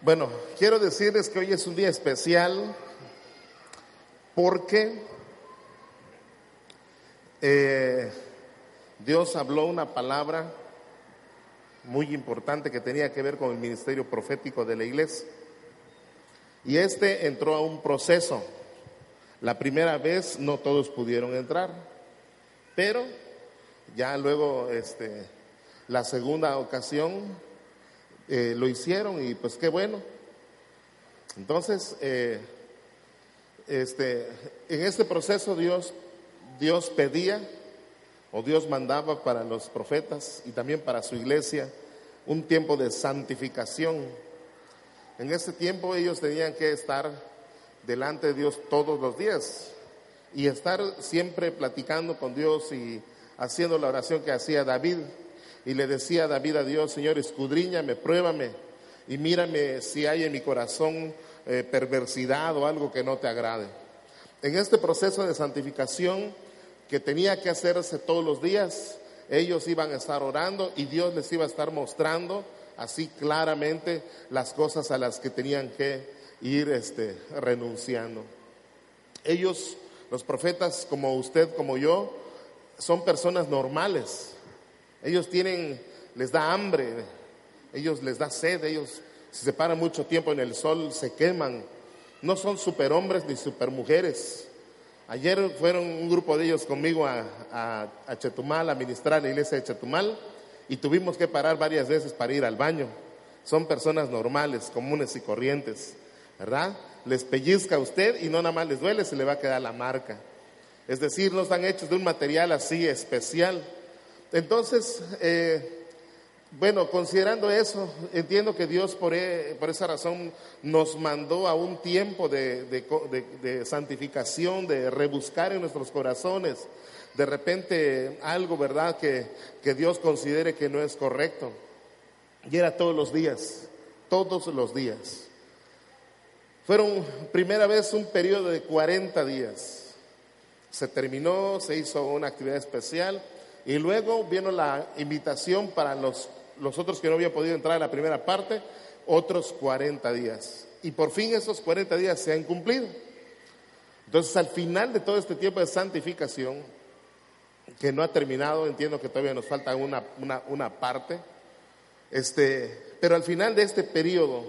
Bueno, quiero decirles que hoy es un día especial porque eh, Dios habló una palabra muy importante que tenía que ver con el ministerio profético de la iglesia. Y este entró a un proceso. La primera vez no todos pudieron entrar, pero ya luego, este, la segunda ocasión eh, lo hicieron y pues qué bueno. Entonces, eh, este, en este proceso Dios, Dios pedía o Dios mandaba para los profetas y también para su iglesia un tiempo de santificación. En ese tiempo ellos tenían que estar delante de Dios todos los días y estar siempre platicando con Dios y haciendo la oración que hacía David y le decía David a Dios, Señor, escudriñame, pruébame y mírame si hay en mi corazón eh, perversidad o algo que no te agrade. En este proceso de santificación que tenía que hacerse todos los días, ellos iban a estar orando y Dios les iba a estar mostrando así claramente las cosas a las que tenían que ir este, renunciando. Ellos, los profetas como usted, como yo, son personas normales, ellos tienen, les da hambre, ellos les da sed, ellos si se paran mucho tiempo en el sol se queman. No son superhombres ni supermujeres. Ayer fueron un grupo de ellos conmigo a, a, Chetumal a ministrar la iglesia de Chetumal y tuvimos que parar varias veces para ir al baño. Son personas normales, comunes y corrientes, ¿verdad? Les pellizca a usted y no nada más les duele, se le va a quedar la marca. Es decir, no están hechos de un material así especial. Entonces, eh, bueno, considerando eso, entiendo que Dios por, e, por, esa razón nos mandó a un tiempo de, de, santificación, de rebuscar en nuestros corazones, de repente algo, ¿verdad?, que, que Dios considere que no es correcto. Y era todos los días, todos los días. Fueron primera vez un periodo de 40 días. Se terminó, se hizo una actividad especial y luego vino la invitación para los, los otros que no habían podido entrar en la primera parte, otros 40 días. Y por fin esos 40 días se han cumplido. Entonces, al final de todo este tiempo de santificación, que no ha terminado, entiendo que todavía nos falta una, una, una parte, este, pero al final de este periodo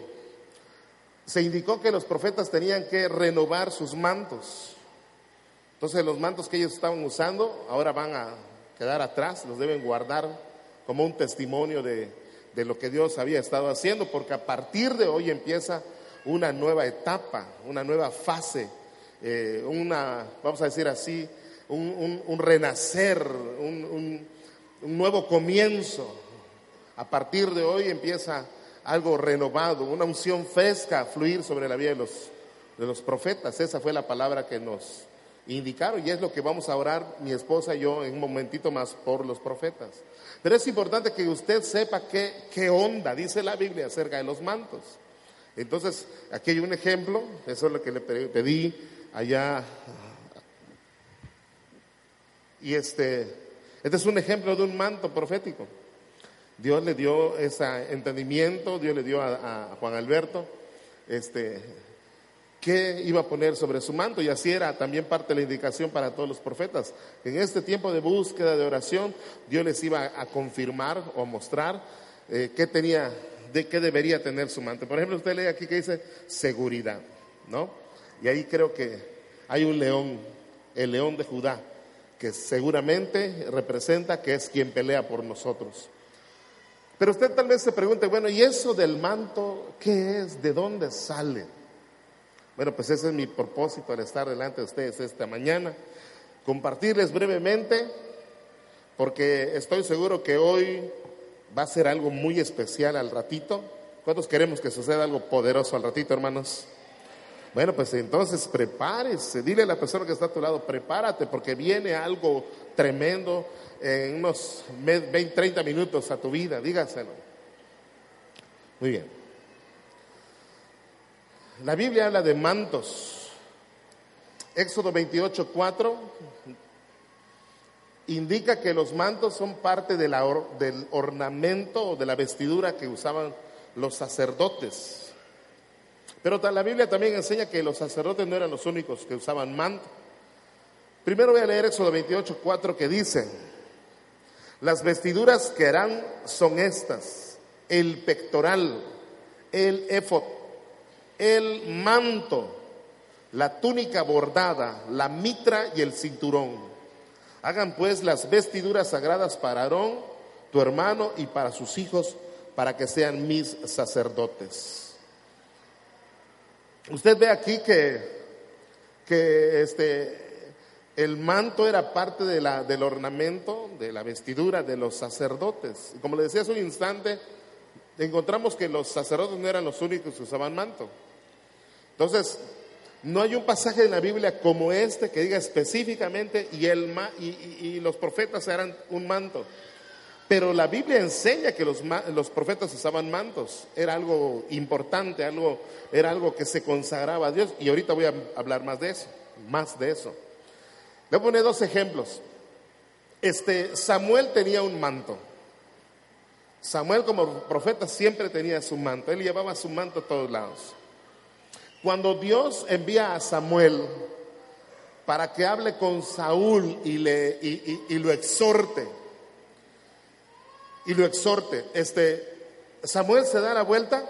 se indicó que los profetas tenían que renovar sus mantos. Entonces los mantos que ellos estaban usando ahora van a quedar atrás, los deben guardar como un testimonio de, lo que Dios había estado haciendo, porque a partir de hoy empieza una nueva etapa, una nueva fase, eh, una, vamos a decir así, un, renacer, un, nuevo comienzo. A partir de hoy empieza algo renovado, una unción fresca a fluir sobre la vida de los, de los profetas. Esa fue la palabra que nos, indicaron y es lo que vamos a orar mi esposa y yo en un momentito más por los profetas. Pero es importante que usted sepa qué, qué onda dice la Biblia acerca de los mantos. Entonces, aquí hay un ejemplo, eso es lo que le pedí allá. Y este, este es un ejemplo de un manto profético. Dios le dio ese entendimiento, Dios le dio a, a Juan Alberto, este, qué iba a poner sobre su manto y así era también parte de la indicación para todos los profetas. En este tiempo de búsqueda, de oración, Dios les iba a confirmar o mostrar eh, qué tenía, de qué debería tener su manto. Por ejemplo, usted lee aquí que dice seguridad, ¿no? Y ahí creo que hay un león, el león de Judá, que seguramente representa que es quien pelea por nosotros. Pero usted tal vez se pregunte, bueno, ¿y eso del manto qué es? ¿De dónde sale? Bueno, pues ese es mi propósito al estar delante de ustedes esta mañana. Compartirles brevemente, porque estoy seguro que hoy va a ser algo muy especial al ratito. ¿Cuántos queremos que suceda algo poderoso al ratito, hermanos? Bueno, pues entonces prepárese, dile a la persona que está a tu lado, prepárate porque viene algo tremendo en unos 20, 30 minutos a tu vida, dígaselo. Muy bien. La Biblia habla de mantos. Éxodo 28, 4 indica que los mantos son parte del ornamento o de la vestidura que usaban los sacerdotes. Pero la Biblia también enseña que los sacerdotes no eran los únicos que usaban manto. Primero voy a leer Éxodo 28, 4 que dice, las vestiduras que harán son estas, el pectoral, el efod, el manto, la túnica bordada, la mitra y el cinturón. Hagan pues las vestiduras sagradas para Aarón, tu hermano, y para sus hijos, para que sean mis sacerdotes. Usted ve aquí que, que este, el manto era parte de la, del ornamento, de la vestidura de los sacerdotes. Como le decía hace un instante, encontramos que los sacerdotes no eran los únicos que usaban manto. Entonces, no hay un pasaje en la Biblia como este que diga específicamente y, el, y, los profetas eran un manto. Pero la Biblia enseña que los, los, profetas usaban mantos. Era algo importante, algo, era algo que se consagraba a Dios. Y ahorita voy a hablar más de eso, más de eso. Le voy a poner dos ejemplos. Este, Samuel tenía un manto. Samuel como profeta siempre tenía su manto. Él llevaba su manto a todos lados. Cuando Dios envía a Samuel para que hable con Saúl y, le, y, lo exhorte, y lo exhorte, este, Samuel se da la vuelta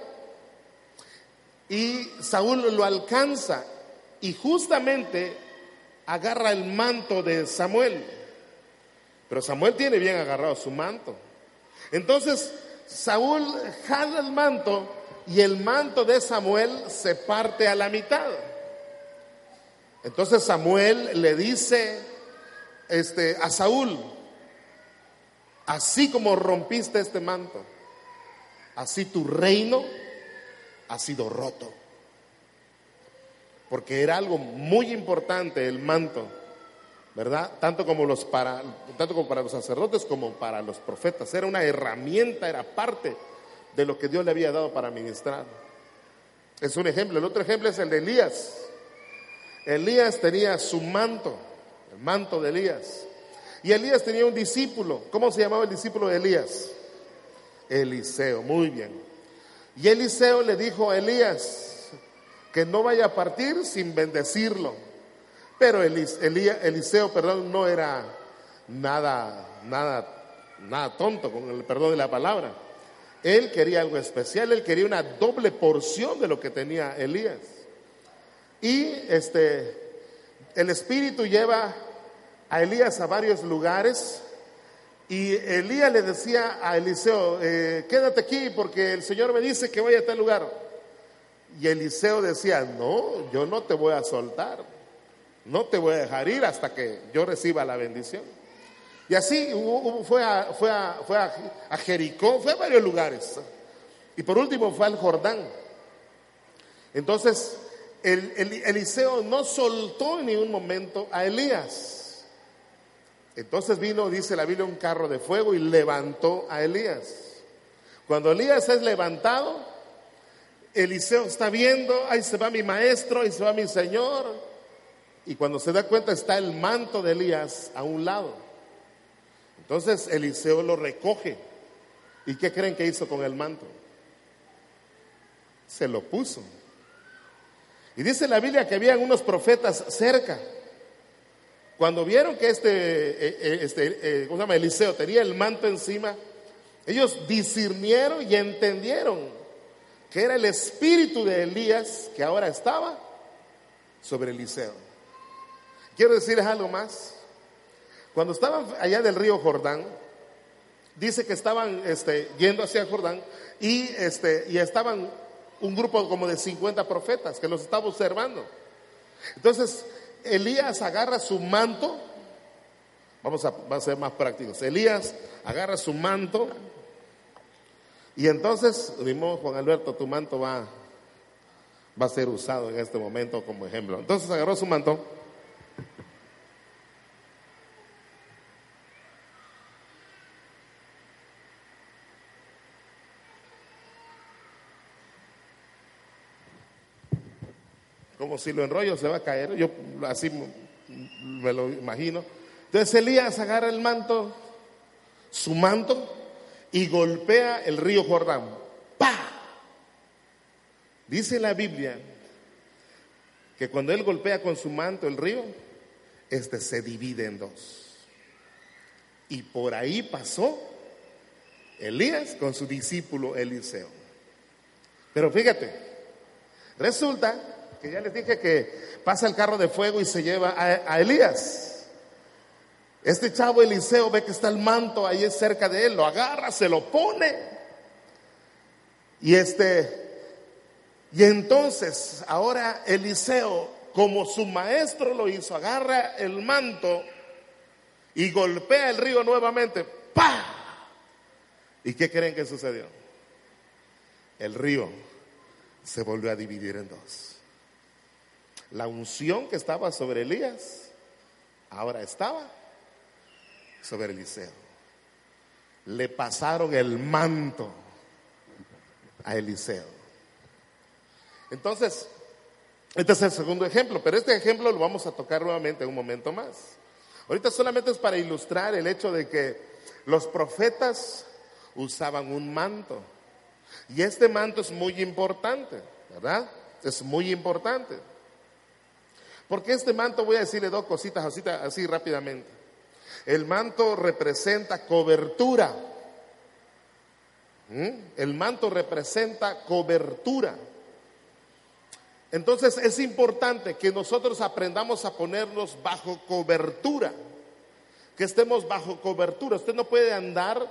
y Saúl lo alcanza y justamente agarra el manto de Samuel. Pero Samuel tiene bien agarrado su manto. Entonces Saúl jala el manto y el manto de Samuel se parte a la mitad. Entonces Samuel le dice este, a Saúl, así como rompiste este manto, así tu reino ha sido roto. Porque era algo muy importante el manto, ¿verdad? Tanto como, los para, tanto como para los sacerdotes como para los profetas. Era una herramienta, era parte de lo que Dios le había dado para ministrar. Es un ejemplo. El otro ejemplo es el de Elías. Elías tenía su manto, el manto de Elías. Y Elías tenía un discípulo. ¿Cómo se llamaba el discípulo de Elías? Eliseo, muy bien. Y Eliseo le dijo a Elías que no vaya a partir sin bendecirlo. Pero Eliseo, perdón, no era nada, nada, nada tonto, con el perdón de la palabra. Él quería algo especial, él quería una doble porción de lo que tenía Elías. Y este, el Espíritu lleva a Elías a varios lugares y Elías le decía a Eliseo, eh, quédate aquí porque el Señor me dice que vaya a tal lugar. Y Eliseo decía, no, yo no te voy a soltar, no te voy a dejar ir hasta que yo reciba la bendición. Y así fue, a, fue, fue a, Jericó, fue a varios lugares. Y por último fue al Jordán. Entonces, el, Eliseo no soltó en ningún momento a Elías. Entonces vino, dice la Biblia, un carro de fuego y levantó a Elías. Cuando Elías es levantado, Eliseo está viendo, ahí se va mi maestro, ahí se va mi Señor. Y cuando se da cuenta está el manto de Elías a un lado. Entonces Eliseo lo recoge. ¿Y qué creen que hizo con el manto? Se lo puso. Y dice la Biblia que habían unos profetas cerca. Cuando vieron que este, eh, eh, este eh, ¿cómo se llama? Eliseo tenía el manto encima, ellos discernieron y entendieron que era el espíritu de Elías que ahora estaba sobre Eliseo. Quiero decirles algo más. Cuando estaban allá del río Jordán, dice que estaban este, yendo hacia Jordán y, este, y estaban un grupo como de 50 profetas que los estaba observando. Entonces, Elías agarra su manto, vamos a, ser más prácticos, Elías agarra su manto Y entonces, dimos, Juan Alberto, tu manto va, va a ser usado en este momento como ejemplo. Entonces agarró su manto. Como si lo enrollo se va a caer. Yo así me lo imagino. Entonces Elías agarra el manto, su manto, y golpea el río Jordán. ¡Pah! Dice la Biblia que cuando él golpea con su manto el río, este se divide en dos. Y por ahí pasó Elías con su discípulo Eliseo. Pero fíjate, resulta que ya les dije que pasa el carro de fuego y se lleva a, Elías. Este chavo Eliseo ve que está el manto ahí cerca de él, lo agarra, se lo pone. Y este, y entonces ahora Eliseo, como su maestro lo hizo, agarra el manto y golpea el río nuevamente. ¡Pah! ¿Y qué creen que sucedió? El río se volvió a dividir en dos. La unción que estaba sobre Elías ahora estaba sobre Eliseo. Le pasaron el manto a Eliseo. Entonces, este es el segundo ejemplo, pero este ejemplo lo vamos a tocar nuevamente en un momento más. Ahorita solamente es para ilustrar el hecho de que los profetas usaban un manto. Y este manto es muy importante, ¿verdad? Es muy importante. Porque este manto, voy a decirle dos cositas así, rápidamente. El manto representa cobertura. ¿Mm? El manto representa cobertura. Entonces es importante que nosotros aprendamos a ponernos bajo cobertura, que estemos bajo cobertura. Usted no puede andar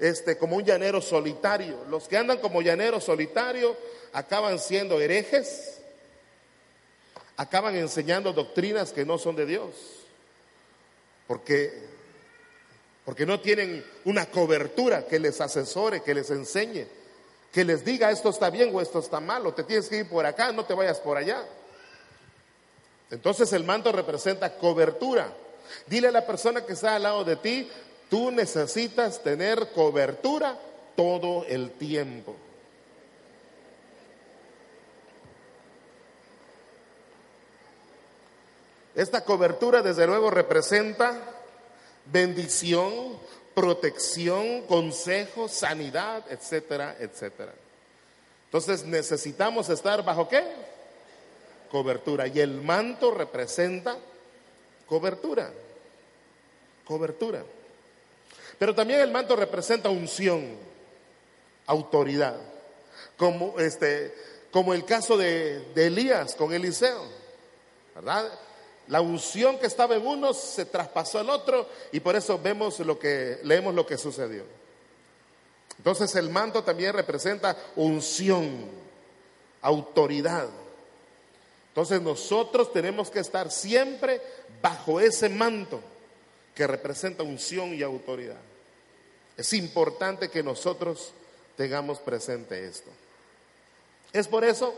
este, como un llanero solitario. Los que andan como llanero solitario acaban siendo herejes, acaban enseñando doctrinas que no son de Dios, porque, porque no tienen una cobertura que les asesore, que les enseñe, que les diga esto está bien o esto está mal, o te tienes que ir por acá, no te vayas por allá. Entonces el manto representa cobertura. Dile a la persona que está al lado de ti, tú necesitas tener cobertura todo el tiempo. Esta cobertura desde luego representa bendición, protección, consejo, sanidad, etcétera, etcétera. Entonces necesitamos estar bajo qué? Cobertura. Y el manto representa cobertura. Cobertura. Pero también el manto representa unción, autoridad. Como, este, como el caso de, de Elías con Eliseo. ¿Verdad? La unción que estaba en uno se traspasó al otro y por eso vemos lo que leemos lo que sucedió. Entonces el manto también representa unción, autoridad. Entonces nosotros tenemos que estar siempre bajo ese manto que representa unción y autoridad. Es importante que nosotros tengamos presente esto. Es por eso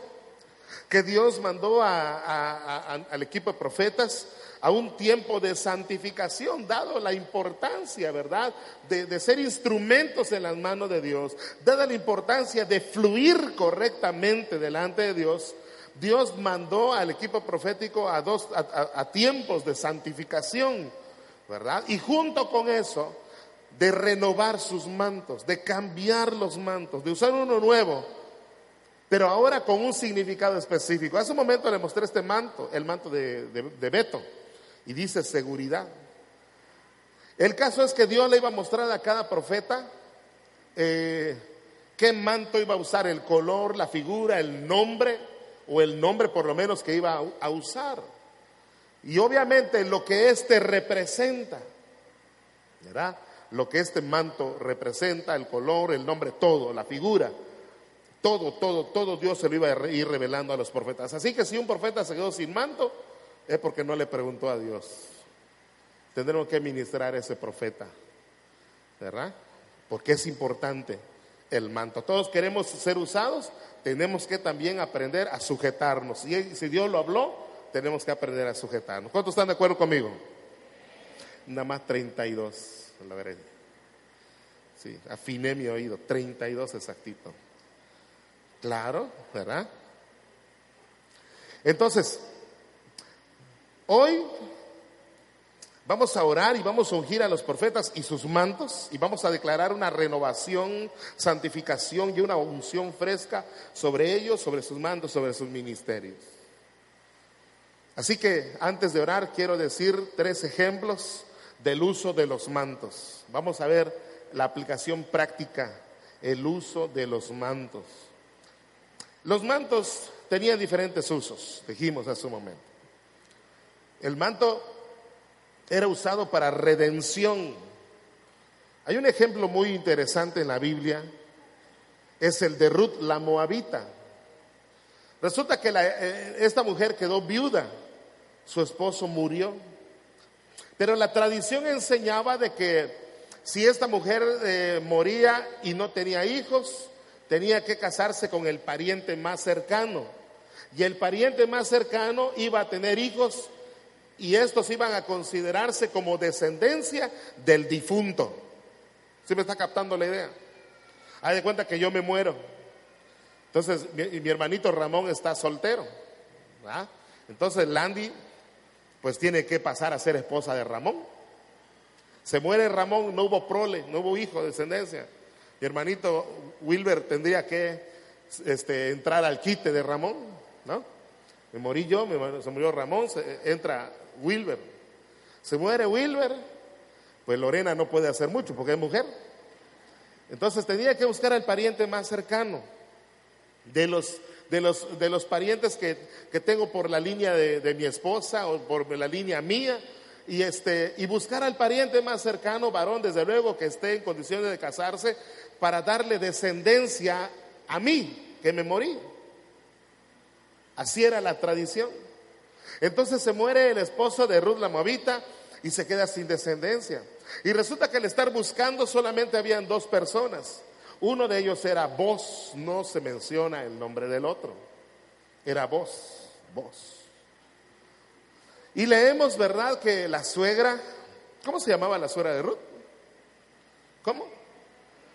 que Dios mandó al equipo de profetas a un tiempo de santificación, dado la importancia, ¿verdad?, de, ser instrumentos en las manos de Dios, dada la importancia de fluir correctamente delante de Dios. Dios mandó al equipo profético a dos a, a tiempos de santificación, ¿verdad? Y junto con eso, de renovar sus mantos, de cambiar los mantos, de usar uno nuevo pero ahora con un significado específico. Hace un momento le mostré este manto, el manto de, de, Beto, y dice seguridad. El caso es que Dios le iba a mostrar a cada profeta eh, qué manto iba a usar, el color, la figura, el nombre, o el nombre por lo menos que iba a, a usar. Y obviamente lo que este representa, ¿verdad? Lo que este manto representa, el color, el nombre, todo, la figura. Todo, todo, todo Dios se lo iba a ir revelando a los profetas. Así que si un profeta se quedó sin manto, es porque no le preguntó a Dios. Tendremos que ministrar a ese profeta, ¿verdad? Porque es importante el manto. Todos queremos ser usados, tenemos que también aprender a sujetarnos. Y si Dios lo habló, tenemos que aprender a sujetarnos. ¿Cuántos están de acuerdo conmigo? Nada más 32, la verdad. Sí, afiné mi oído, 32 exactito. Claro, ¿verdad? Entonces, hoy vamos a orar y vamos a ungir a los profetas y sus mantos y vamos a declarar una renovación, santificación y una unción fresca sobre ellos, sobre sus mantos, sobre sus ministerios. Así que antes de orar quiero decir tres ejemplos del uso de los mantos. Vamos a ver la aplicación práctica, el uso de los mantos. Los mantos tenían diferentes usos, dijimos hace un momento. El manto era usado para redención. Hay un ejemplo muy interesante en la Biblia, es el de Ruth la Moabita. Resulta que eh, esta mujer quedó viuda, su esposo murió, pero la tradición enseñaba de que si esta mujer eh, moría y no tenía hijos, tenía que casarse con el pariente más cercano. Y el pariente más cercano iba a tener hijos y estos iban a considerarse como descendencia del difunto. ¿Sí me está captando la idea? Hay de cuenta que yo me muero. Entonces, mi, hermanito Ramón está soltero. Entonces, Landy, pues tiene que pasar a ser esposa de Ramón. Se muere Ramón, no hubo prole, no hubo hijo, descendencia. Mi hermanito Wilber tendría que este, entrar al quite de Ramón, ¿no? Me morí yo, se murió Ramón, se, entra Wilber. Se muere Wilber, pues Lorena no puede hacer mucho porque es mujer. Entonces tenía que buscar al pariente más cercano de los, de los, de los parientes que, que tengo por la línea de, de, mi esposa o por la línea mía. Y, este, y buscar al pariente más cercano, varón, desde luego, que esté en condiciones de casarse, para darle descendencia a mí, que me morí. Así era la tradición. Entonces se muere el esposo de Ruth la Moabita y se queda sin descendencia. Y resulta que al estar buscando solamente habían dos personas. Uno de ellos era vos, no se menciona el nombre del otro. Era vos, vos. Y leemos, ¿verdad?, que la suegra, ¿cómo se llamaba la suegra de Ruth? ¿Cómo?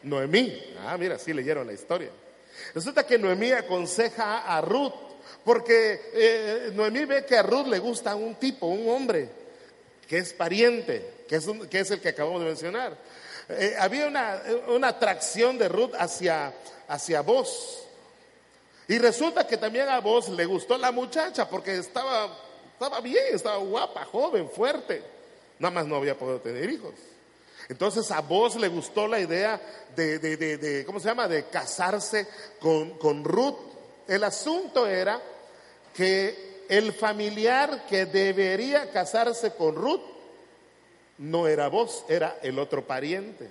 Noemí. Ah, mira, sí leyeron la historia. Resulta que Noemí aconseja a Ruth porque eh, Noemí ve que a Ruth le gusta un tipo, un hombre, que es pariente, que es, que es el que acabamos de mencionar. Eh, había una, una, atracción de Ruth hacia, hacia vos. Y resulta que también a vos le gustó la muchacha porque estaba, estaba bien, estaba guapa, joven, fuerte. Nada más no había podido tener hijos. Entonces a vos le gustó la idea de, de, de, de ¿cómo se llama?, de casarse con, con Ruth. El asunto era que el familiar que debería casarse con Ruth no era vos, era el otro pariente.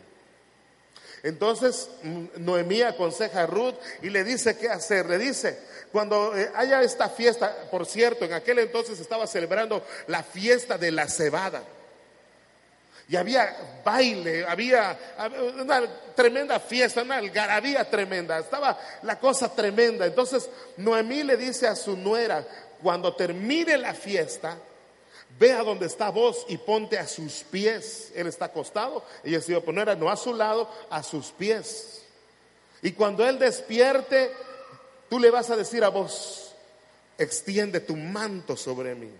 Entonces Noemí aconseja a Ruth y le dice qué hacer. Le dice, cuando eh, haya esta fiesta, por cierto, en aquel entonces estaba celebrando la fiesta de la cebada. Y había baile, había, una tremenda fiesta, una algarabía tremenda, estaba la cosa tremenda. Entonces Noemí le dice a su nuera, cuando termine la fiesta, ve a donde está vos y ponte a sus pies. Él está acostado, ella se iba a poner no a su lado, a sus pies. Y cuando él despierte, tú le vas a decir a vos, extiende tu manto sobre mí.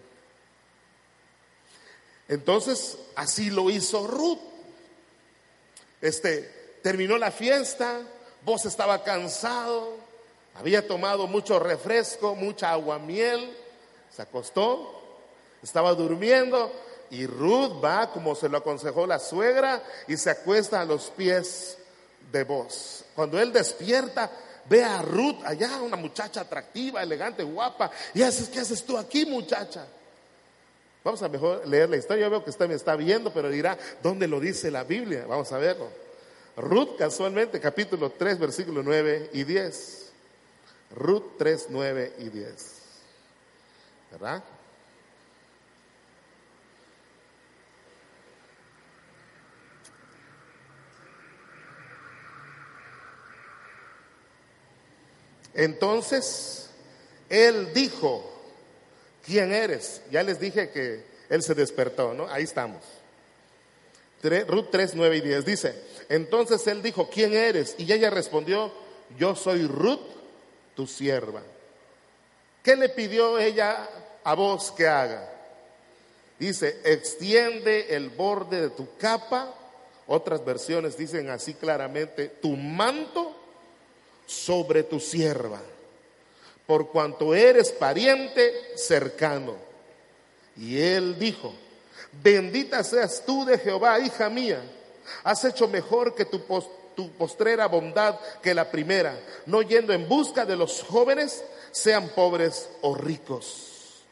Entonces, así lo hizo Ruth. Este, terminó la fiesta, vos estaba cansado, había tomado mucho refresco, mucha agua miel, se acostó, estaba durmiendo y Ruth va como se lo aconsejó la suegra y se acuesta a los pies de vos. Cuando él despierta, ve a Ruth allá, una muchacha atractiva, elegante, guapa, y haces, ¿qué haces tú aquí, muchacha? Vamos a mejor leer la historia. Yo veo que usted me está viendo, pero dirá, ¿dónde lo dice la Biblia? Vamos a verlo. Ruth, casualmente, capítulo 3, versículo 9 y 10. Ruth 3, 9 y 10. ¿Verdad? Entonces, él dijo, ¿quién eres? Ya les dije que él se despertó, ¿no? Ahí estamos. Ruth 3, 9 y 10 dice, entonces él dijo, ¿quién eres? Y ella respondió, yo soy Ruth, tu sierva. ¿Qué le pidió ella a vos que haga? Dice, extiende el borde de tu capa. Otras versiones dicen así claramente, tu manto sobre tu sierva, por cuanto eres pariente cercano. Y él dijo, bendita seas tú de Jehová, hija mía, has hecho mejor que tu, postrera bondad que la primera, no yendo en busca de los jóvenes, sean pobres o ricos.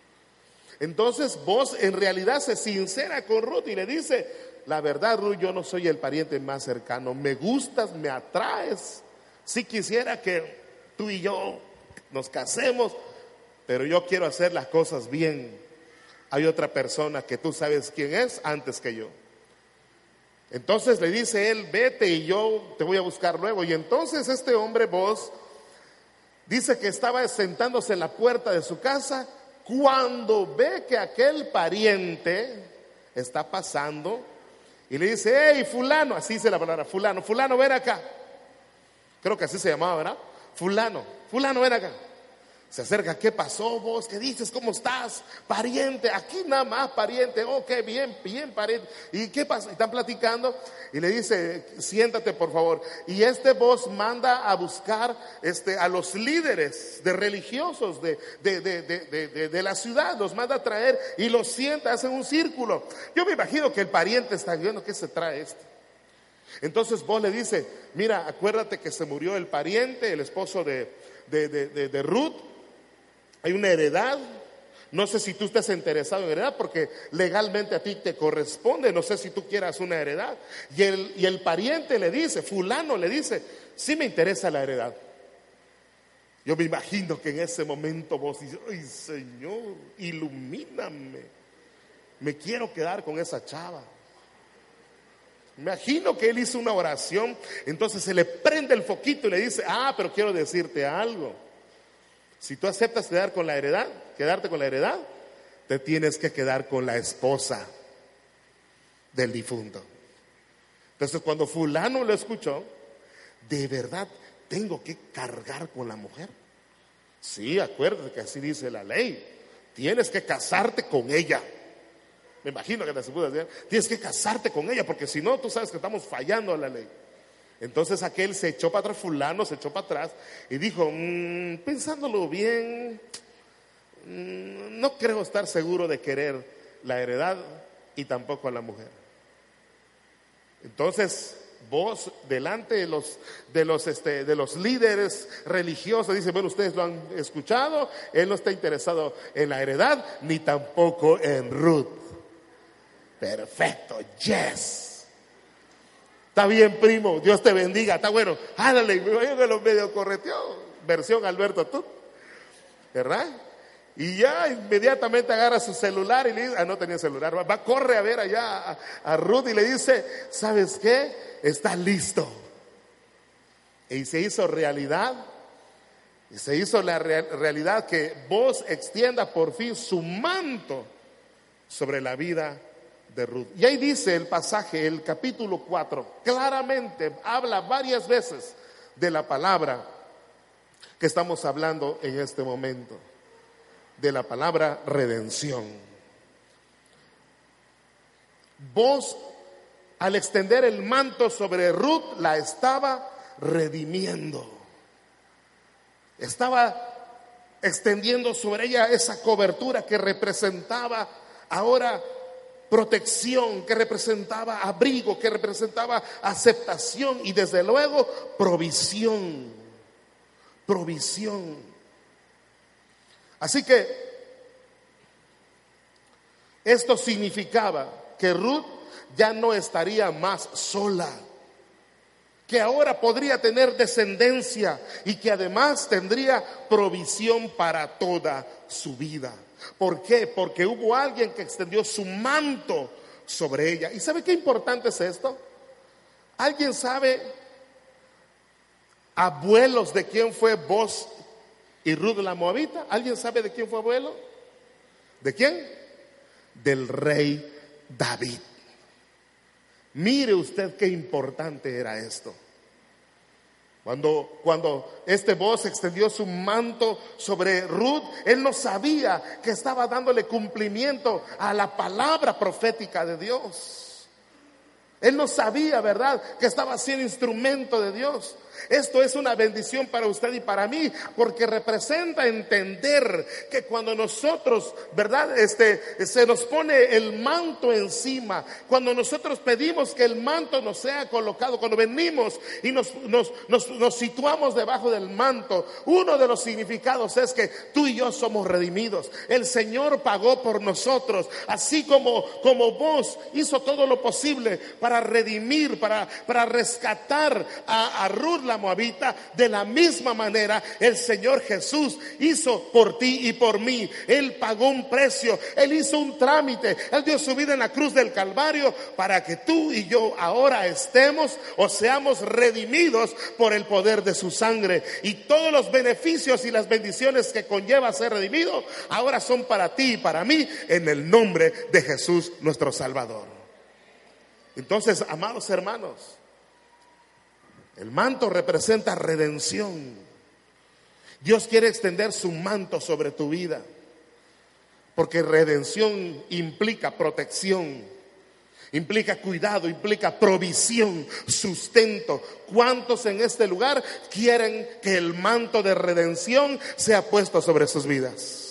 Entonces vos en realidad se sincera con Ruth y le dice, la verdad Ruth, yo no soy el pariente más cercano, me gustas, me atraes. Si quisiera que tú y yo nos casemos, pero yo quiero hacer las cosas bien. Hay otra persona que tú sabes quién es antes que yo. Entonces le dice él, vete y yo te voy a buscar luego. Y entonces este hombre, vos, dice que estaba sentándose en la puerta de su casa cuando ve que aquel pariente está pasando y le dice, hey, fulano, así dice la palabra, fulano, fulano, ven acá. Creo que así se llamaba, ¿verdad? Fulano, fulano, ven acá. Se acerca, ¿qué pasó vos? ¿Qué dices? ¿Cómo estás? Pariente, aquí nada más pariente. Oh, qué bien, bien pariente. ¿Y qué pasa? Están platicando y le dice, siéntate por favor. Y este voz manda a buscar este, a los líderes de religiosos de, de, de, de, la ciudad, los manda a traer y los sienta, hacen un círculo. Yo me imagino que el pariente está viendo qué se trae este. Entonces vos le dice, mira, acuérdate que se murió el pariente, el esposo de, de Ruth hay una heredad. No sé si tú estás interesado en heredad porque legalmente a ti te corresponde. No sé si tú quieras una heredad. Y el, y el pariente le dice, fulano le dice, sí me interesa la heredad. Yo me imagino que en ese momento vos dices, ay Señor, ilumíname. Me quiero quedar con esa chava. Imagino que él hizo una oración, entonces se le prende el foquito y le dice, ah, pero quiero decirte algo. Si tú aceptas quedar con la heredad, quedarte con la heredad, te tienes que quedar con la esposa del difunto. Entonces cuando fulano lo escuchó, de verdad tengo que cargar con la mujer. Sí, acuérdate que así dice la ley. Tienes que casarte con ella. Me imagino que te puede decir. Tienes que casarte con ella, porque si no, tú sabes que estamos fallando a la ley. Entonces aquel se echó para atrás, fulano se echó para atrás y dijo, mm, pensándolo bien, mm, no creo estar seguro de querer la heredad y tampoco a la mujer. Entonces vos delante de los de los este, de los líderes religiosos dice bueno ustedes lo han escuchado él no está interesado en la heredad ni tampoco en Ruth perfecto yes Está bien, primo, Dios te bendiga, está bueno. Ándale, me voy a los medio correteó, versión Alberto tú, ¿verdad? Y ya inmediatamente agarra su celular y le dice, ah, no tenía celular, va, corre a ver allá a, Ruth y le dice, ¿sabes qué? Está listo. Y se hizo realidad, y se hizo la realidad que vos extienda por fin su manto sobre la vida y ahí dice el pasaje, el capítulo 4, claramente habla varias veces de la palabra que estamos hablando en este momento, de la palabra redención. Vos, al extender el manto sobre Ruth, la estaba redimiendo. Estaba extendiendo sobre ella esa cobertura que representaba ahora protección, que representaba abrigo, que representaba aceptación y desde luego provisión. Provisión. Así que esto significaba que Ruth ya no estaría más sola, que ahora podría tener descendencia y que además tendría provisión para toda su vida. ¿Por qué? Porque hubo alguien que extendió su manto sobre ella. ¿Y sabe qué importante es esto? ¿Alguien sabe, abuelos, de quién fue vos y Ruth la Moabita. ¿Alguien sabe de quién fue abuelo? ¿De quién? Del rey David. Mire usted qué importante era esto. Cuando, cuando este voz extendió su manto sobre Ruth, él no sabía que estaba dándole cumplimiento a la palabra profética de Dios. Él no sabía, ¿verdad?, que estaba siendo instrumento de Dios. Esto es una bendición para usted y para mí, porque representa entender que cuando nosotros, ¿verdad? Este, se nos pone el manto encima, cuando nosotros pedimos que el manto nos sea colocado, cuando venimos y nos, nos, nos situamos debajo del manto, uno de los significados es que tú y yo somos redimidos. El Señor pagó por nosotros, así como, como vos hizo todo lo posible para redimir, para, para rescatar a, a Ruth la moabita, de la misma manera el Señor Jesús hizo por ti y por mí. Él pagó un precio, Él hizo un trámite, Él dio su vida en la cruz del Calvario para que tú y yo ahora estemos o seamos redimidos por el poder de su sangre. Y todos los beneficios y las bendiciones que conlleva ser redimido, ahora son para ti y para mí en el nombre de Jesús nuestro Salvador. Entonces, amados hermanos, el manto representa redención. Dios quiere extender su manto sobre tu vida, porque redención implica protección, implica cuidado, implica provisión, sustento. ¿Cuántos en este lugar quieren que el manto de redención sea puesto sobre sus vidas?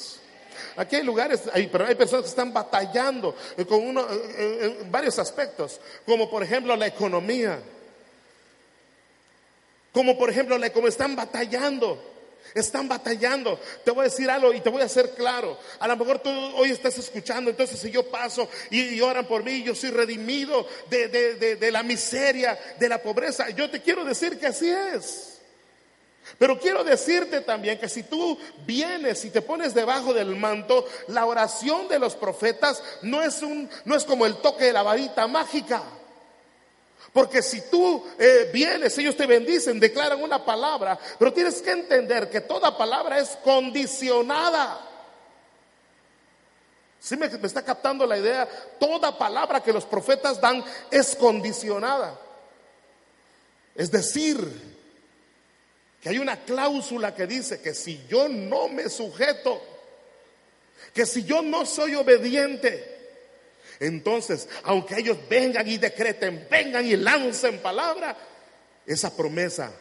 Aquí hay lugares, pero hay personas que están batallando con uno, en varios aspectos, como por ejemplo la economía como por ejemplo, como están batallando. Están batallando. Te voy a decir algo y te voy a hacer claro. A lo mejor tú hoy estás escuchando, entonces si yo paso y, oran por mí, yo soy redimido de, de la miseria, de la pobreza. Yo te quiero decir que así es. Pero quiero decirte también que si tú vienes y te pones debajo del manto, la oración de los profetas no es un no es como el toque de la varita mágica. Porque si tú eh, vienes, ellos te bendicen, declaran una palabra, pero tienes que entender que toda palabra es condicionada. Si me, me está captando la idea? Toda palabra que los profetas dan es condicionada. Es decir, que hay una cláusula que dice que si yo no me sujeto, que si yo no soy obediente, entonces, aunque ellos vengan y decreten, vengan y lancen palabra, esa promesa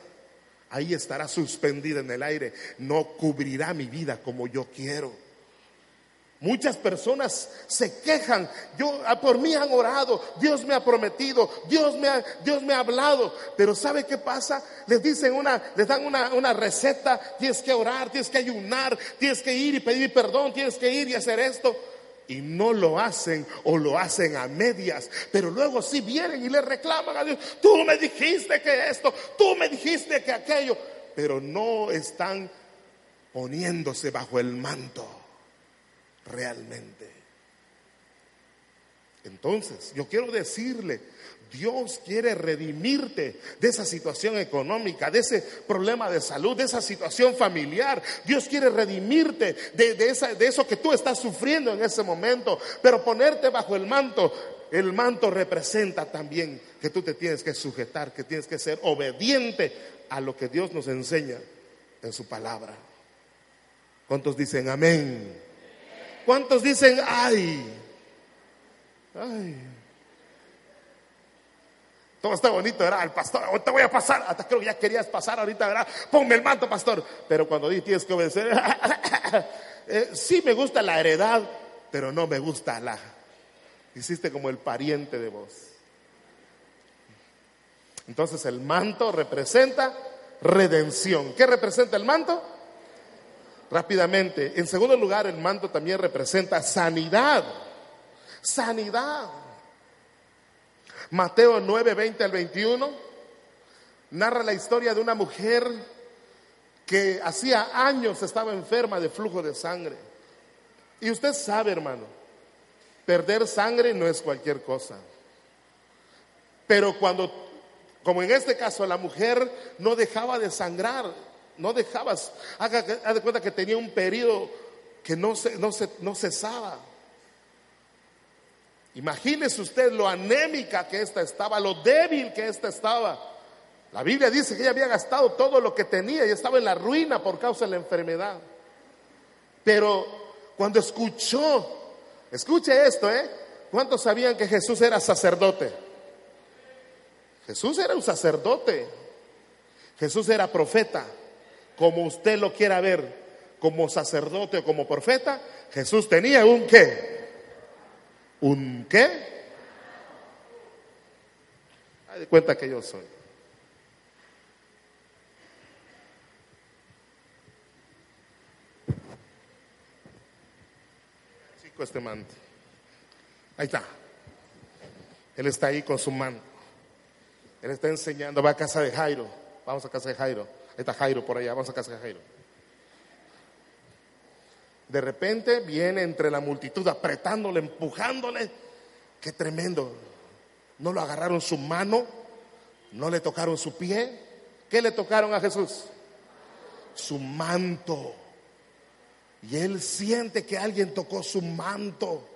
ahí estará suspendida en el aire. No cubrirá mi vida como yo quiero. Muchas personas se quejan, yo ah, por mí han orado, Dios me ha prometido, Dios me ha, Dios me ha hablado, pero ¿sabe qué pasa? Les dicen una, les dan una, una receta, tienes que orar, tienes que ayunar, tienes que ir y pedir perdón, tienes que ir y hacer esto. Y no lo hacen o lo hacen a medias, pero luego sí vienen y le reclaman a Dios, tú me dijiste que esto, tú me dijiste que aquello, pero no están poniéndose bajo el manto realmente. Entonces, yo quiero decirle, Dios quiere redimirte de esa situación económica, de ese problema de salud, de esa situación familiar. Dios quiere redimirte de, de, eso que tú estás sufriendo en ese momento, pero ponerte bajo el manto. El manto representa también que tú te tienes que sujetar, que tienes que ser obediente a lo que Dios nos enseña en su palabra. ¿Cuántos dicen amén? ¿Cuántos dicen ay? Ay. Todo está bonito, ¿verdad? El pastor, te voy a pasar. Hasta creo que ya querías pasar ahorita, ¿verdad? Ponme el manto, pastor. Pero cuando tienes que obedecer, eh, sí me gusta la heredad, pero no me gusta la. Hiciste como el pariente de vos. Entonces el manto representa redención. ¿Qué representa el manto? Rápidamente. En segundo lugar, el manto también representa sanidad. Sanidad. Mateo 9, 20 al 21 narra la historia de una mujer que hacía años estaba enferma de flujo de sangre. Y usted sabe, hermano, perder sangre no es cualquier cosa. Pero cuando, como en este caso, la mujer no dejaba de sangrar, no dejabas, haga, de cuenta que tenía un periodo que no, se, no, se, no cesaba. Imagínese usted lo anémica que esta estaba, lo débil que esta estaba. La Biblia dice que ella había gastado todo lo que tenía y estaba en la ruina por causa de la enfermedad. Pero cuando escuchó, escuche esto, ¿eh? ¿Cuántos sabían que Jesús era sacerdote? Jesús era un sacerdote. Jesús era profeta. Como usted lo quiera ver, como sacerdote o como profeta, Jesús tenía un qué. ¿Un qué? Hay de cuenta que yo soy. Chico este manto. Ahí está. Él está ahí con su mano. Él está enseñando, va a casa de Jairo. Vamos a casa de Jairo. Está Jairo por allá, vamos a casa de Jairo. De repente viene entre la multitud apretándole, empujándole. Qué tremendo. No lo agarraron su mano, no le tocaron su pie. ¿Qué le tocaron a Jesús? Su manto. Y él siente que alguien tocó su manto,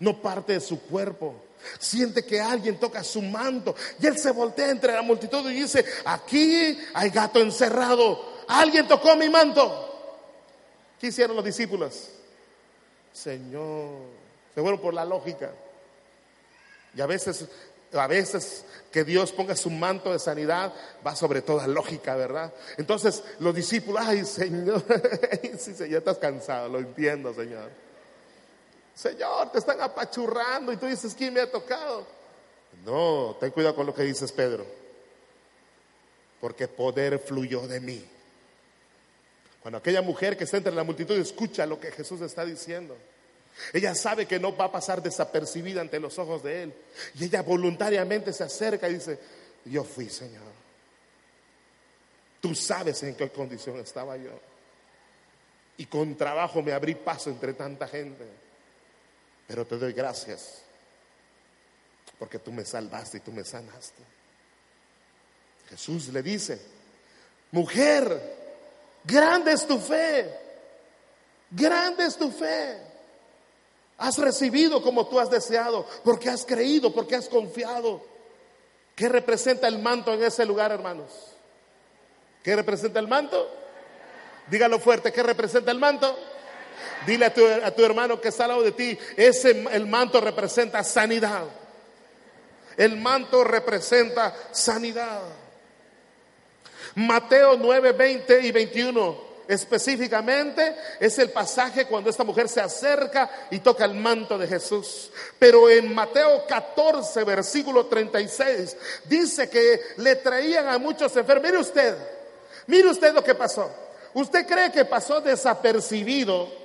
no parte de su cuerpo. Siente que alguien toca su manto. Y él se voltea entre la multitud y dice, aquí hay gato encerrado. Alguien tocó mi manto. ¿Qué hicieron los discípulos? Señor, se fueron por la lógica. Y a veces, a veces que Dios ponga su manto de sanidad va sobre toda lógica, ¿verdad? Entonces los discípulos, ay Señor, sí, ya estás cansado, lo entiendo, Señor. Señor, te están apachurrando y tú dices, ¿quién me ha tocado? No, ten cuidado con lo que dices, Pedro. Porque poder fluyó de mí. Cuando aquella mujer que está entre la multitud escucha lo que Jesús está diciendo, ella sabe que no va a pasar desapercibida ante los ojos de Él. Y ella voluntariamente se acerca y dice, yo fui, Señor. Tú sabes en qué condición estaba yo. Y con trabajo me abrí paso entre tanta gente. Pero te doy gracias porque tú me salvaste y tú me sanaste. Jesús le dice, mujer, grande es tu fe, grande es tu fe. Has recibido como tú has deseado, porque has creído, porque has confiado. ¿Qué representa el manto en ese lugar, hermanos? ¿Qué representa el manto? Dígalo fuerte, ¿qué representa el manto? Dile a tu, hermano que está al lado de ti, ese el manto representa sanidad. El manto representa sanidad. Mateo 9, 20 y 21 específicamente es el pasaje cuando esta mujer se acerca y toca el manto de Jesús. Pero en Mateo 14, versículo 36, dice que le traían a muchos enfermos. Mire usted, mire usted lo que pasó. ¿Usted cree que pasó desapercibido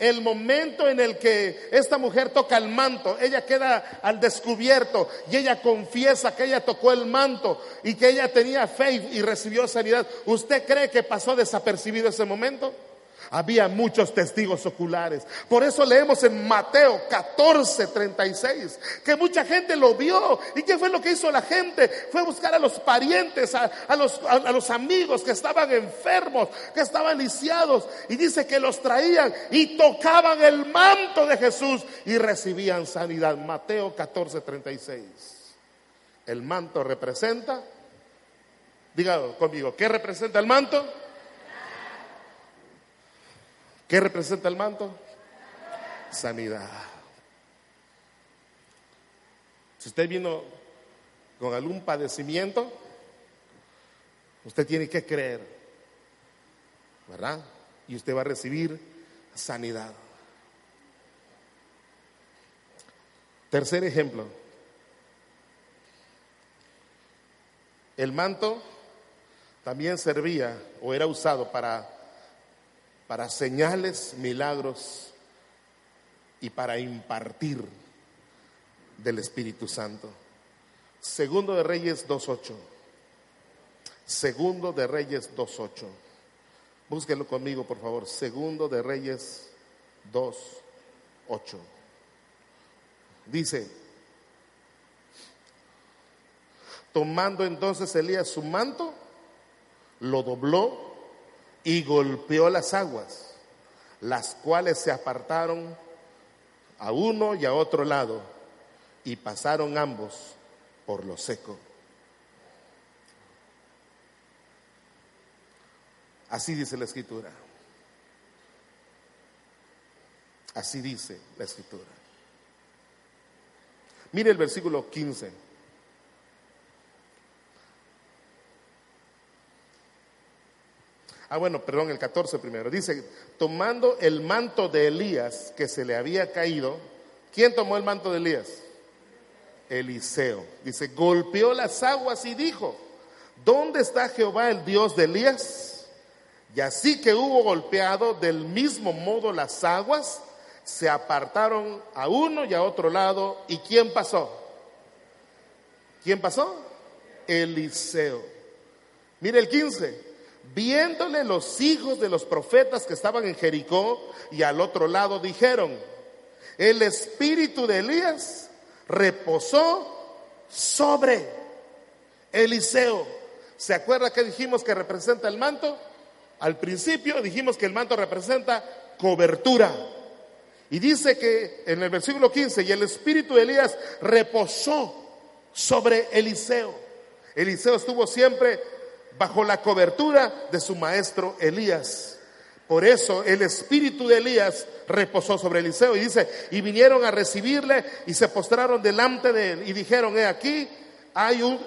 el momento en el que esta mujer toca el manto, ella queda al descubierto y ella confiesa que ella tocó el manto y que ella tenía fe y recibió sanidad. ¿Usted cree que pasó desapercibido ese momento? Había muchos testigos oculares. Por eso leemos en Mateo 14, 36, que mucha gente lo vio. ¿Y qué fue lo que hizo la gente? Fue buscar a los parientes, a, los, a los amigos que estaban enfermos, que estaban lisiados. Y dice que los traían y tocaban el manto de Jesús y recibían sanidad. Mateo 14, 36. El manto representa, dígalo conmigo, ¿qué representa el manto? ¿Qué representa el manto? Sanidad. Si usted vino con algún padecimiento, usted tiene que creer, ¿verdad? Y usted va a recibir sanidad. Tercer ejemplo. El manto también servía o era usado para para señales, milagros y para impartir del Espíritu Santo. Segundo de Reyes 2.8. Segundo de Reyes 2.8. Búsquelo conmigo, por favor. Segundo de Reyes 2.8. Dice, tomando entonces Elías su manto, lo dobló y golpeó las aguas, las cuales se apartaron a uno y a otro lado, y pasaron ambos por lo seco. Así dice la escritura. Así dice la escritura. Mire el versículo 15. Ah, bueno, perdón, el 14 primero. Dice, tomando el manto de Elías que se le había caído, ¿quién tomó el manto de Elías? Eliseo. Dice, golpeó las aguas y dijo, ¿dónde está Jehová el Dios de Elías? Y así que hubo golpeado del mismo modo las aguas, se apartaron a uno y a otro lado. ¿Y quién pasó? ¿Quién pasó? Eliseo. Mire el 15. Viéndole los hijos de los profetas que estaban en Jericó y al otro lado dijeron, el espíritu de Elías reposó sobre Eliseo. ¿Se acuerda que dijimos que representa el manto? Al principio dijimos que el manto representa cobertura. Y dice que en el versículo 15, y el espíritu de Elías reposó sobre Eliseo. Eliseo estuvo siempre bajo la cobertura de su maestro Elías. Por eso el espíritu de Elías reposó sobre Eliseo y dice, y vinieron a recibirle y se postraron delante de él y dijeron, he aquí, hay un,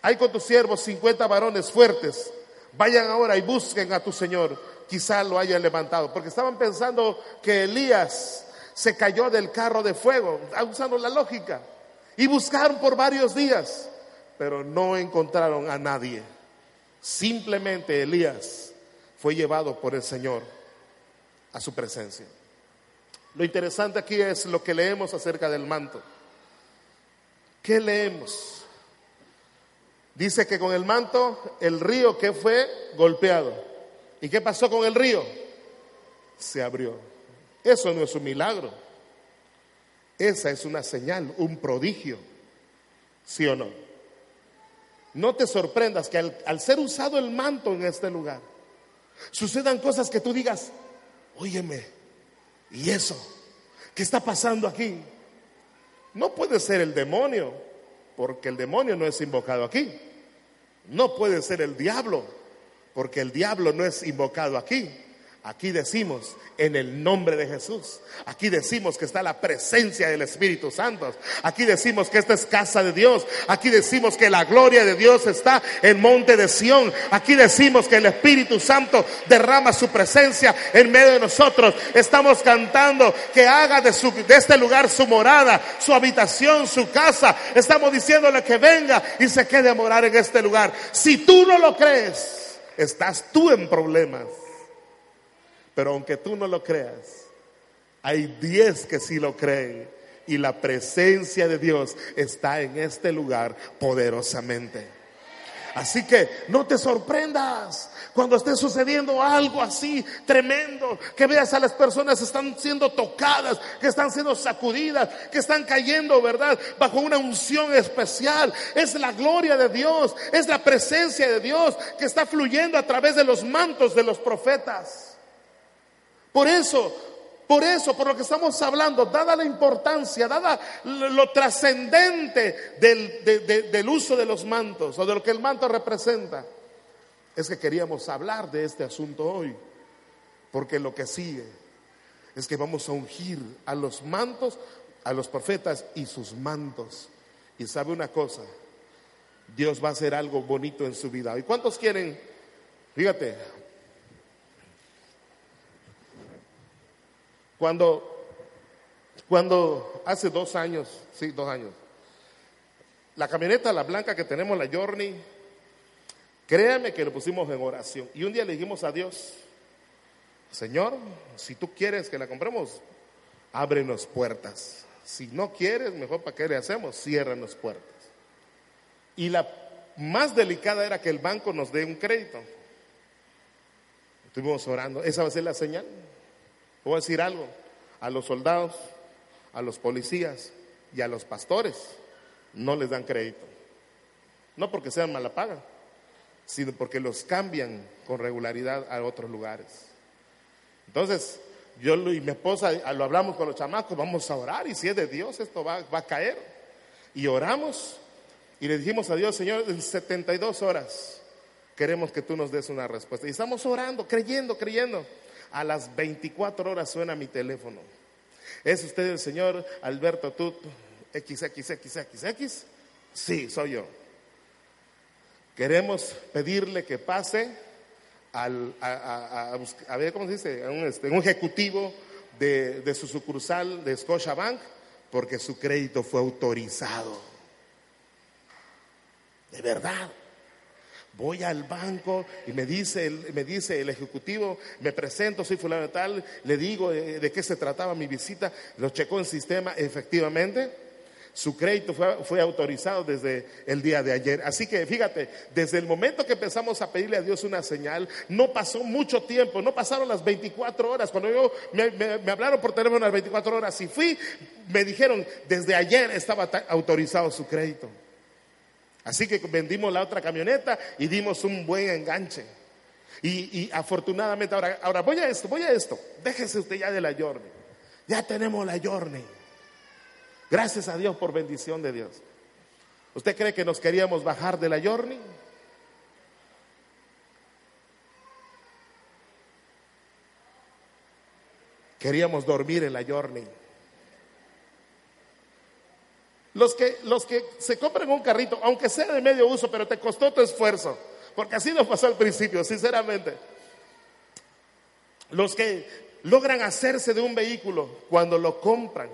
hay con tus siervos 50 varones fuertes, vayan ahora y busquen a tu Señor quizá lo hayan levantado, porque estaban pensando que Elías se cayó del carro de fuego, usando la lógica, y buscaron por varios días, pero no encontraron a nadie. Simplemente Elías fue llevado por el Señor a su presencia. Lo interesante aquí es lo que leemos acerca del manto. ¿Qué leemos? Dice que con el manto el río que fue golpeado ¿Y qué pasó con el río? Se abrió. Eso no es un milagro. Esa es una señal, un prodigio. ¿Sí o no? No te sorprendas que al, ser usado el manto en este lugar, sucedan cosas que tú digas, óyeme, ¿y eso? ¿Qué está pasando aquí? No puede ser el demonio, porque el demonio no es invocado aquí. No puede ser el diablo, porque el diablo no es invocado aquí. Aquí decimos en el nombre de Jesús. Aquí decimos que está la presencia del Espíritu Santo. Aquí decimos que esta es casa de Dios. Aquí decimos que la gloria de Dios está en monte de Sión. Aquí decimos que el Espíritu Santo derrama su presencia en medio de nosotros. Estamos cantando que haga de, su, de este lugar su morada, su habitación, su casa. Estamos diciéndole que venga y se quede a morar en este lugar. Si tú no lo crees, estás tú en problemas. Pero aunque tú no lo creas, hay diez que sí lo creen y la presencia de Dios está en este lugar poderosamente. Así que no te sorprendas cuando esté sucediendo algo así tremendo, que veas a las personas están siendo tocadas, que están siendo sacudidas, que están cayendo, ¿verdad? Bajo una unción especial. Es la gloria de Dios, es la presencia de Dios que está fluyendo a través de los mantos de los profetas. Por eso, por eso, por lo que estamos hablando, dada la importancia, dada lo, trascendente del, del uso de los mantos o de lo que el manto representa, es que queríamos hablar de este asunto hoy, porque lo que sigue es que vamos a ungir a los mantos, a los profetas y sus mantos. Y sabe una cosa, Dios va a hacer algo bonito en su vida. ¿Y cuántos quieren? Fíjate, cuando, cuando hace dos años, sí, dos años, la camioneta, la blanca que tenemos, la Journey, Créame que lo pusimos en oración. Y un día le dijimos a Dios, Señor, si tú quieres que la compremos, ábrenos puertas. Si no quieres, mejor para qué le hacemos, ciérranos puertas. Y la más delicada era que el banco nos dé un crédito. Estuvimos orando. Esa va a ser la señal. Voy a decir algo. A los soldados, a los policías y a los pastores no les dan crédito. No porque sean mala paga sino porque los cambian con regularidad a otros lugares. Entonces, yo y mi esposa lo hablamos con los chamacos, vamos a orar y si es de Dios esto va, va a caer. Y oramos y le dijimos a Dios, Señor, en 72 horas queremos que tú nos des una respuesta. Y estamos orando, creyendo, creyendo. A las 24 horas suena mi teléfono. ¿Es usted el señor Alberto Tut XXXXX? Sí, soy yo. Queremos pedirle que pase a, ver cómo se dice, un, este, un ejecutivo de, de su sucursal de Scotiabank, porque su crédito fue autorizado. De verdad. Voy al banco y me dice, me dice el ejecutivo, me presento, soy fulano tal, le digo de, de, qué se trataba mi visita, lo checó en sistema, efectivamente, su crédito fue, fue, autorizado desde el día de ayer. Así que fíjate, desde el momento que empezamos a pedirle a Dios una señal, no pasó mucho tiempo, no pasaron las 24 horas. Cuando yo me, me, me hablaron por teléfono las 24 horas y fui, me dijeron, desde ayer estaba autorizado su crédito. Así que vendimos la otra camioneta y dimos un buen enganche. Y, afortunadamente, ahora, ahora voy a esto, voy a esto. Déjese usted ya de la Journey. Ya tenemos la Journey. Gracias a Dios por bendición de Dios. ¿Usted cree que nos queríamos bajar de la Journey? Queríamos dormir en la Journey. Los que, los que se compran un carrito, aunque sea de medio uso, pero te costó tu esfuerzo, porque así nos pasó al principio, sinceramente. Los que logran hacerse de un vehículo cuando lo compran,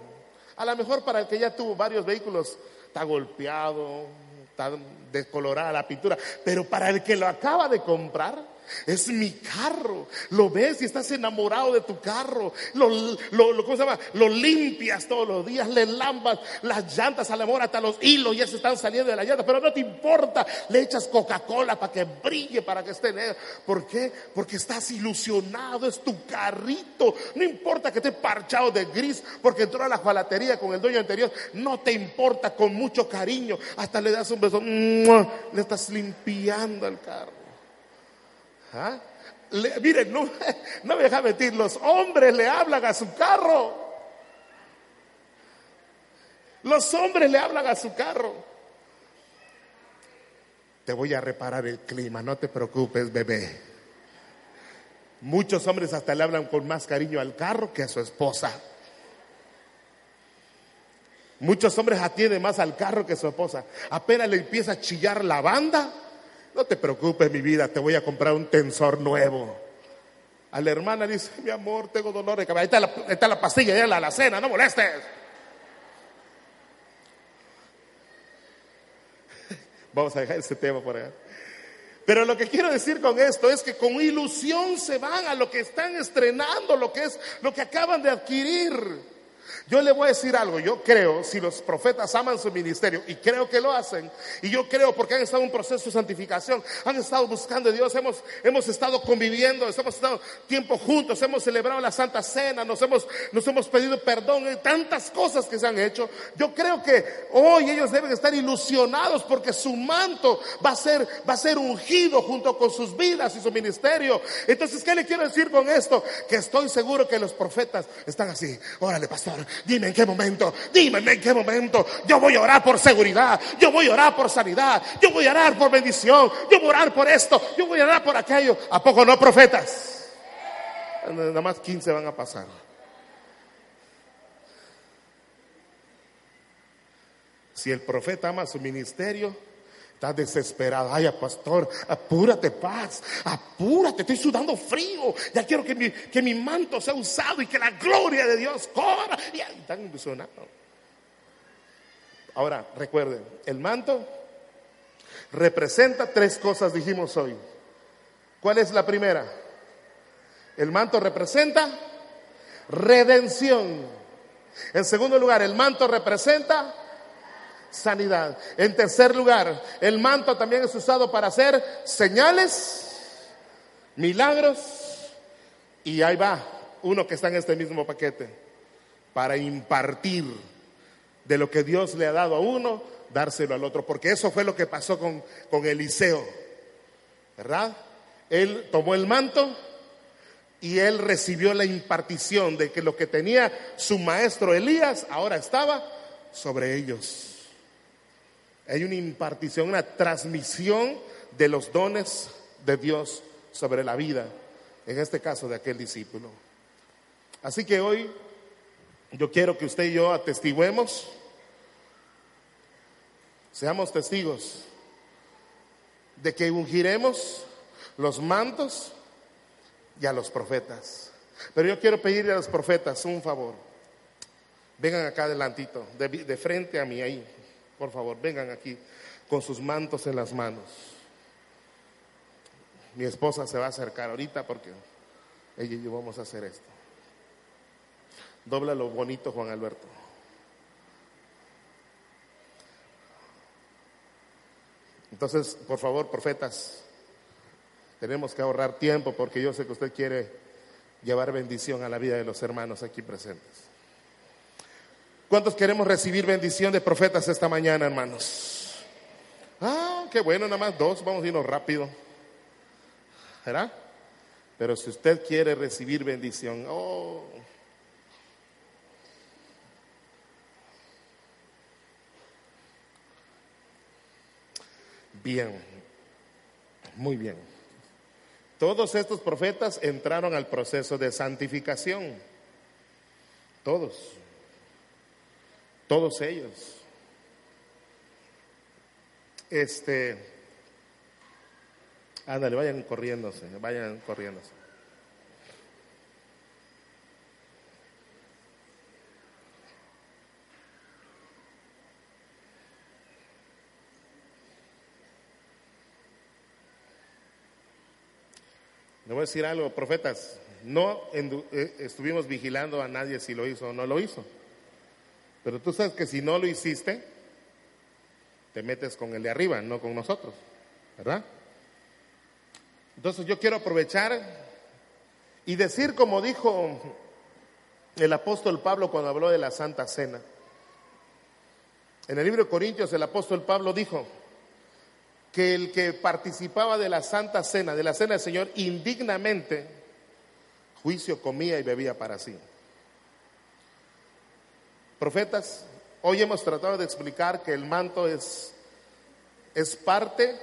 a lo mejor para el que ya tuvo varios vehículos, está golpeado, está descolorada la pintura, pero para el que lo acaba de comprar, es mi carro. Lo ves y estás enamorado de tu carro. Lo, lo, lo, ¿cómo se llama? lo limpias todos los días, le lambas las llantas al amor, hasta los hilos ya se están saliendo de la llanta, pero no te importa. Le echas Coca-Cola para que brille, para que esté negro. ¿Por qué? Porque estás ilusionado, es tu carrito. No importa que esté parchado de gris porque entró a la jalatería con el dueño anterior. No te importa, con mucho cariño. Hasta le das un beso. Le estás limpiando el carro. ¿Ah? Miren, no, no me deja mentir, los hombres le hablan a su carro. Los hombres le hablan a su carro. Te voy a reparar el clima, no te preocupes, bebé. Muchos hombres hasta le hablan con más cariño al carro que a su esposa. Muchos hombres atienden más al carro que a su esposa. Apenas le empieza a chillar la banda, no te preocupes, mi vida, te voy a comprar un tensor nuevo. A la hermana dice, mi amor, tengo dolor de cabeza. Ahí está la, ahí está la pastilla, ya la alacena, no molestes. Vamos a dejar ese tema por allá. Pero lo que quiero decir con esto es que con ilusión se van a lo que están estrenando, lo que es lo que acaban de adquirir. Yo le voy a decir algo, yo creo, si los profetas aman su ministerio, y creo que lo hacen, y yo creo porque han estado en un proceso de santificación, han estado buscando a Dios, hemos, hemos estado conviviendo, hemos estado tiempo juntos, hemos celebrado la Santa Cena, nos hemos, nos hemos pedido perdón, en tantas cosas que se han hecho. Yo creo que hoy ellos deben estar ilusionados porque su manto va a ser, va a ser ungido junto con sus vidas y su ministerio. Entonces, ¿qué le quiero decir con esto? Que estoy seguro que los profetas están así, órale pastor, Dime en qué momento, dime en qué momento. Yo voy a orar por seguridad, yo voy a orar por sanidad, yo voy a orar por bendición, yo voy a orar por esto, yo voy a orar por aquello. ¿A poco no profetas? Nada más 15 van a pasar. Si el profeta ama su ministerio, está desesperado. Ay, pastor, apúrate, paz, apúrate, estoy sudando frío. Ya quiero que mi, que mi manto sea usado y que la gloria de Dios corra. Y están ilusionados. Ahora, recuerden, el manto representa tres cosas, dijimos hoy. ¿Cuál es la primera? El manto representa redención. En segundo lugar, el manto representa sanidad. En tercer lugar, el manto también es usado para hacer señales, milagros, y ahí va uno que está en este mismo paquete, para impartir de lo que Dios le ha dado a uno, dárselo al otro, porque eso fue lo que pasó con, con Eliseo. ¿verdad? Él tomó el manto y él recibió la impartición de que lo que tenía su maestro Elías ahora estaba sobre ellos. Hay una impartición, una transmisión de los dones de Dios sobre la vida, en este caso de aquel discípulo. Así que hoy yo quiero que usted y yo atestiguemos, seamos testigos de que ungiremos los mantos y a los profetas. Pero yo quiero pedirle a los profetas un favor. Vengan acá adelantito, de, de frente a mí ahí, por favor, vengan aquí con sus mantos en las manos. Mi esposa se va a acercar ahorita porque ella y yo vamos a hacer esto. Dobla lo bonito, Juan Alberto. Entonces, por favor, profetas, tenemos que ahorrar tiempo porque yo sé que usted quiere llevar bendición a la vida de los hermanos aquí presentes. ¿Cuántos queremos recibir bendición de profetas esta mañana, hermanos? Ah, qué bueno, nada más dos, vamos a irnos rápido. ¿Verdad? Pero si usted quiere recibir bendición, oh. Bien, muy bien. Todos estos profetas entraron al proceso de santificación. Todos. Todos ellos. Este, Ándale, vayan corriéndose, vayan corriéndose. Le voy a decir algo, profetas, no eh, estuvimos vigilando a nadie si lo hizo o no lo hizo. Pero tú sabes que si no lo hiciste, te metes con el de arriba, no con nosotros, ¿verdad? Entonces yo quiero aprovechar y decir como dijo el apóstol Pablo cuando habló de la Santa Cena. En el libro de Corintios el apóstol Pablo dijo que el que participaba de la Santa Cena, de la Cena del Señor, indignamente, juicio comía y bebía para sí. Profetas, hoy hemos tratado de explicar que el manto es, es parte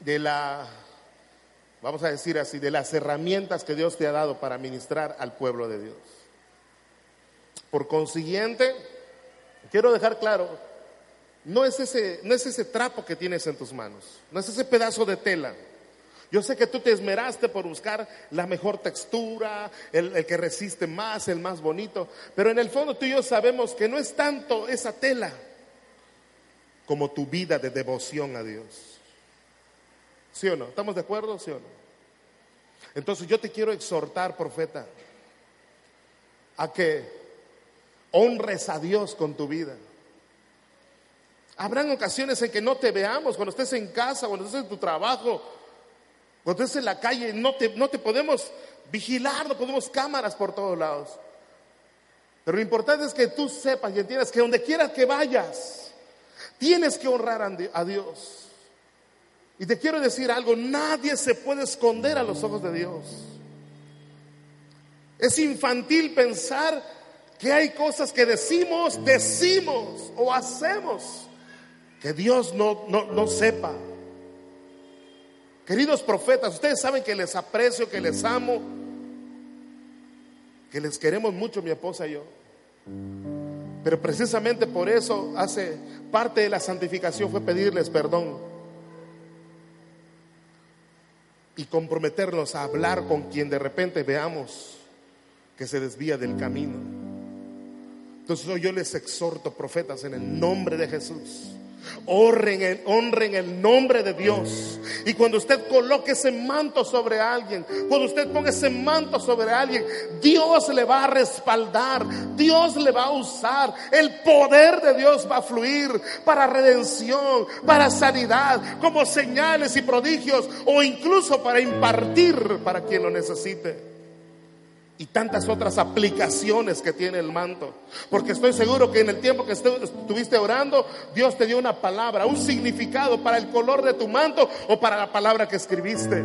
de la, vamos a decir así, de las herramientas que Dios te ha dado para ministrar al pueblo de Dios. Por consiguiente, quiero dejar claro, no es ese, no es ese trapo que tienes en tus manos, no es ese pedazo de tela. Yo sé que tú te esmeraste por buscar la mejor textura, el, que resiste más, el más bonito, pero en el fondo tú y yo sabemos que no es tanto esa tela como tu vida de devoción a Dios. ¿Sí o no? ¿Estamos de acuerdo? ¿Sí o no? Entonces yo te quiero exhortar, profeta, a que honres a Dios con tu vida. Habrán ocasiones en que no te veamos, cuando estés en casa, cuando estés en tu trabajo, cuando estés en la calle, no te, no te podemos vigilar, no podemos cámaras por todos lados. Pero lo importante es que tú sepas y entiendas que donde quieras que vayas, tienes que honrar a Dios. Y te quiero decir algo, nadie se puede esconder a los ojos de Dios. Es infantil pensar que hay cosas que decimos, decimos o hacemos que Dios no, no, no sepa. Queridos profetas, ustedes saben que les aprecio, que les amo, que les queremos mucho mi esposa y yo. Pero precisamente por eso hace parte de la santificación fue pedirles perdón y comprometernos a hablar con quien de repente veamos que se desvía del camino. Entonces yo les exhorto, profetas, en el nombre de Jesús Honren el, nombre de Dios. Y cuando usted coloque ese manto sobre alguien, cuando usted ponga ese manto sobre alguien, Dios le va a respaldar, Dios le va a usar, el poder de Dios va a fluir para redención, para sanidad, como señales y prodigios, o incluso para impartir para quien lo necesite. Y tantas otras aplicaciones que tiene el manto. Porque estoy seguro que en el tiempo que estuviste orando, Dios te dio una palabra, un significado para el color de tu manto o para la palabra que escribiste.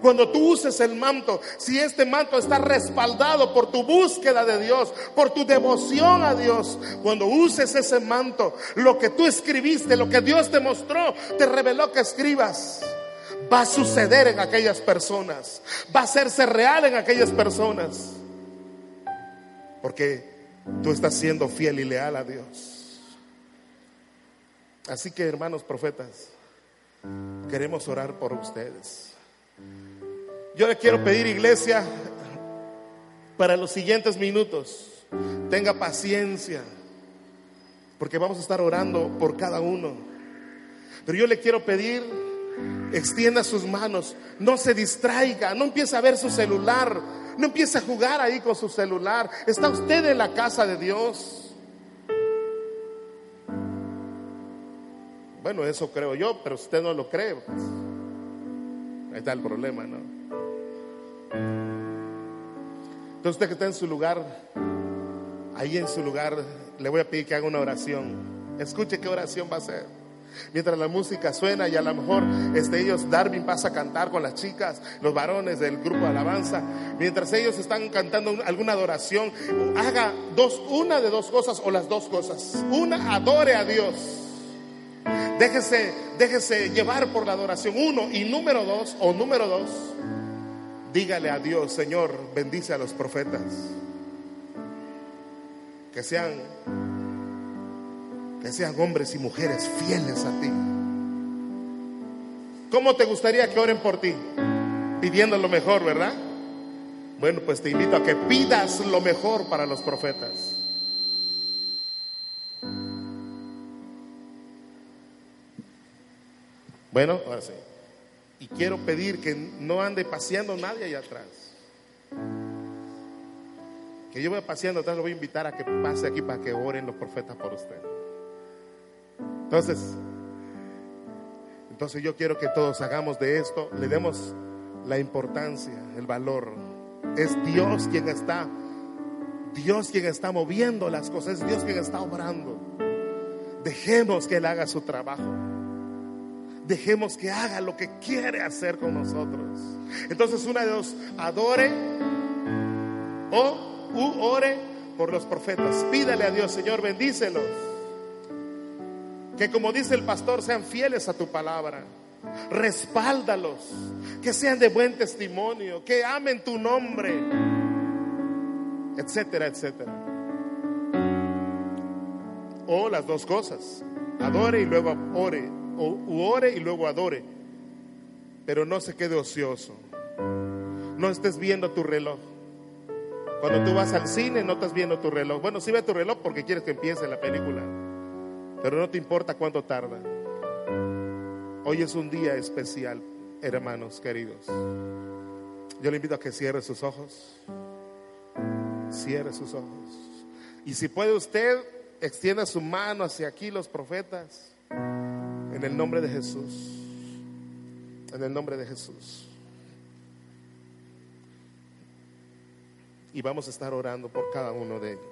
Cuando tú uses el manto, si este manto está respaldado por tu búsqueda de Dios, por tu devoción a Dios, cuando uses ese manto, lo que tú escribiste, lo que Dios te mostró, te reveló que escribas, va a suceder en aquellas personas, va a hacerse real en aquellas personas, porque tú estás siendo fiel y leal a Dios. Así que hermanos profetas, queremos orar por ustedes. Yo le quiero pedir, iglesia, para los siguientes minutos, tenga paciencia, porque vamos a estar orando por cada uno. Pero yo le quiero pedir, extienda sus manos, no se distraiga, no empiece a ver su celular, no empiece a jugar ahí con su celular. Está usted en la casa de Dios. Bueno, eso creo yo, pero usted no lo cree. Pues. Ahí está el problema, ¿no? Entonces usted que está en su lugar, ahí en su lugar, le voy a pedir que haga una oración. Escuche qué oración va a hacer. Mientras la música suena y a lo mejor este, ellos, Darwin pasa a cantar con las chicas, los varones del grupo de alabanza, mientras ellos están cantando alguna adoración, haga dos, una de dos cosas o las dos cosas. Una, adore a Dios. Déjese, déjese llevar por la adoración. Uno. Y número dos, o número dos, Dígale a Dios, Señor, bendice a los profetas. Que sean que sean hombres y mujeres fieles a ti. ¿Cómo te gustaría que oren por ti? Pidiendo lo mejor, ¿verdad? Bueno, pues te invito a que pidas lo mejor para los profetas. Bueno, ahora sí. Y quiero pedir que no ande paseando nadie allá atrás. Que yo vaya paseando atrás, lo voy a invitar a que pase aquí para que oren los profetas por usted. Entonces, entonces yo quiero que todos hagamos de esto, le demos la importancia, el valor. Es Dios quien está, Dios quien está moviendo las cosas, es Dios quien está obrando. Dejemos que Él haga su trabajo dejemos que haga lo que quiere hacer con nosotros. Entonces, una de dos, adore o u ore por los profetas. Pídale a Dios, Señor, bendícelos. Que como dice el pastor, sean fieles a tu palabra. Respáldalos. Que sean de buen testimonio. Que amen tu nombre. Etcétera, etcétera. O las dos cosas. Adore y luego ore o ore y luego adore. Pero no se quede ocioso. No estés viendo tu reloj. Cuando tú vas al cine no estás viendo tu reloj. Bueno, sí ve tu reloj porque quieres que empiece la película. Pero no te importa cuánto tarda. Hoy es un día especial, hermanos queridos. Yo le invito a que cierre sus ojos. Cierre sus ojos. Y si puede usted, extienda su mano hacia aquí los profetas. En el nombre de Jesús. En el nombre de Jesús. Y vamos a estar orando por cada uno de ellos.